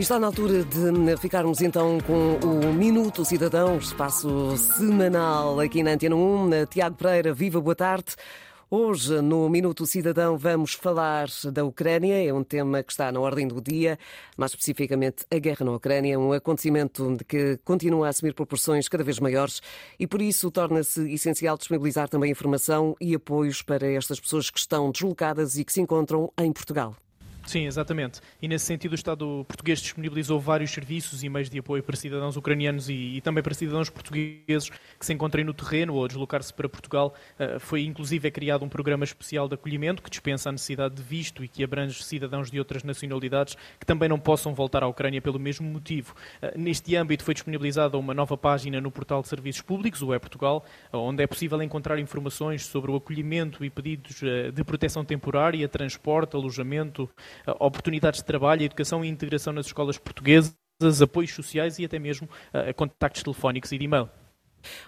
E está na altura de ficarmos então com o Minuto Cidadão, espaço semanal aqui na Antena 1. Tiago Pereira, viva, boa tarde. Hoje, no Minuto Cidadão, vamos falar da Ucrânia. É um tema que está na ordem do dia, mais especificamente a guerra na Ucrânia, um acontecimento que continua a assumir proporções cada vez maiores e, por isso, torna-se essencial disponibilizar também informação e apoios para estas pessoas que estão deslocadas e que se encontram em Portugal. Sim, exatamente. E nesse sentido o Estado português disponibilizou vários serviços e meios de apoio para cidadãos ucranianos e, e também para cidadãos portugueses que se encontrem no terreno ou a deslocar-se para Portugal. Uh, foi inclusive é criado um programa especial de acolhimento que dispensa a necessidade de visto e que abrange cidadãos de outras nacionalidades que também não possam voltar à Ucrânia pelo mesmo motivo. Uh, neste âmbito foi disponibilizada uma nova página no portal de serviços públicos, o E-Portugal, onde é possível encontrar informações sobre o acolhimento e pedidos uh, de proteção temporária, transporte, alojamento, oportunidades de trabalho, educação e integração nas escolas portuguesas, apoios sociais e até mesmo uh, contactos telefónicos e de e-mail.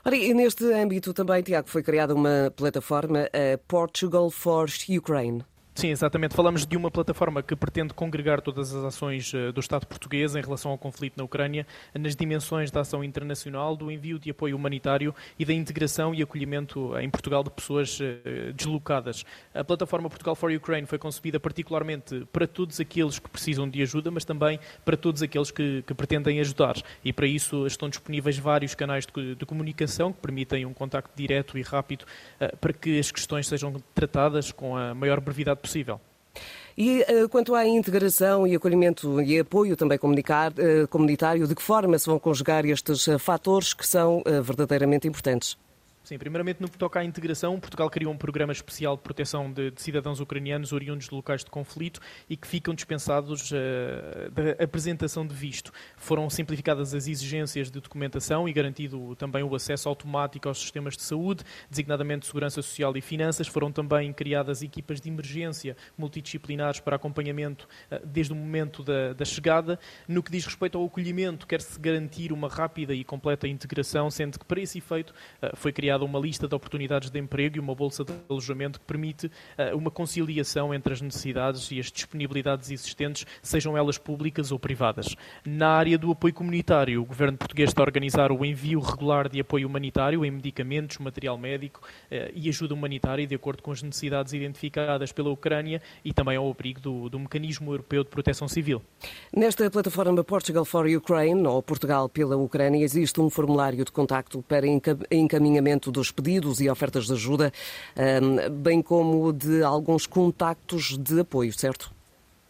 Ora, e neste âmbito também, Tiago, foi criada uma plataforma, uh, Portugal for Ukraine. Sim, exatamente. Falamos de uma plataforma que pretende congregar todas as ações eh, do Estado português em relação ao conflito na Ucrânia nas dimensões da ação internacional, do envio de apoio humanitário e da integração e acolhimento em Portugal de pessoas eh, deslocadas. A plataforma Portugal for Ukraine foi concebida particularmente para todos aqueles que precisam de ajuda, mas também para todos aqueles que, que pretendem ajudar. E para isso estão disponíveis vários canais de, de comunicação que permitem um contacto direto e rápido para que as questões sejam tratadas com a maior brevidade possível. E uh, quanto à integração e acolhimento e apoio também uh, comunitário, de que forma se vão conjugar estes uh, fatores que são verdadeiramente importantes? Sim, primeiramente no que toca à integração, Portugal criou um programa especial de proteção de, de cidadãos ucranianos oriundos de locais de conflito e que ficam dispensados uh, da apresentação de visto. Foram simplificadas as exigências de documentação e garantido também o acesso automático aos sistemas de saúde, designadamente Segurança Social e Finanças. Foram também criadas equipas de emergência multidisciplinares para acompanhamento uh, desde o momento da, da chegada. No que diz respeito ao acolhimento, quer-se garantir uma rápida e completa integração, sendo que para esse efeito uh, foi criada criada uma lista de oportunidades de emprego e uma bolsa de alojamento que permite uh, uma conciliação entre as necessidades e as disponibilidades existentes, sejam elas públicas ou privadas. Na área do apoio comunitário, o governo português está a organizar o envio regular de apoio humanitário em medicamentos, material médico uh, e ajuda humanitária de acordo com as necessidades identificadas pela Ucrânia e também ao abrigo do, do Mecanismo Europeu de Proteção Civil. Nesta plataforma Portugal for Ukraine, ou Portugal pela Ucrânia, existe um formulário de contacto para encaminhamento dos pedidos e ofertas de ajuda, bem como de alguns contactos de apoio, certo?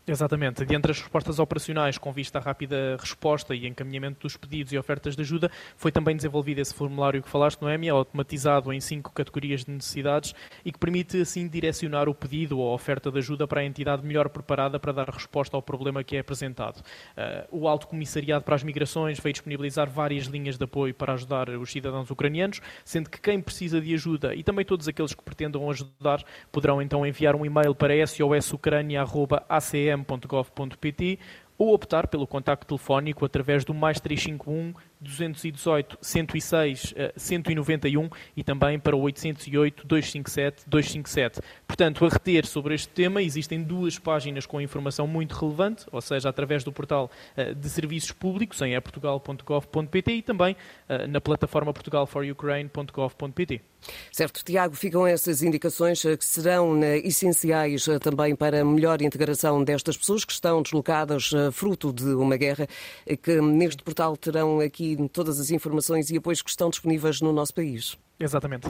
Exatamente. De entre as respostas operacionais com vista à rápida resposta e encaminhamento dos pedidos e ofertas de ajuda, foi também desenvolvido esse formulário que falaste, Noémia, automatizado em cinco categorias de necessidades e que permite, assim, direcionar o pedido ou oferta de ajuda para a entidade melhor preparada para dar resposta ao problema que é apresentado. Uh, o Alto Comissariado para as Migrações veio disponibilizar várias linhas de apoio para ajudar os cidadãos ucranianos, sendo que quem precisa de ajuda e também todos aqueles que pretendam ajudar poderão então enviar um e-mail para sosucrania.acm pm.gov.pt ou optar pelo contacto telefónico através do mais 351 218 106 191 e também para o 808 257 257. Portanto, a reter sobre este tema, existem duas páginas com informação muito relevante, ou seja, através do portal uh, de serviços públicos em eportugal.gov.pt e também uh, na plataforma portugalforukraine.gov.pt. Certo, Tiago, ficam essas indicações eh, que serão essenciais também para a melhor integração destas pessoas que estão deslocadas fruto de uma guerra, que neste portal terão aqui todas as informações e apoios que estão disponíveis no nosso país. Exatamente.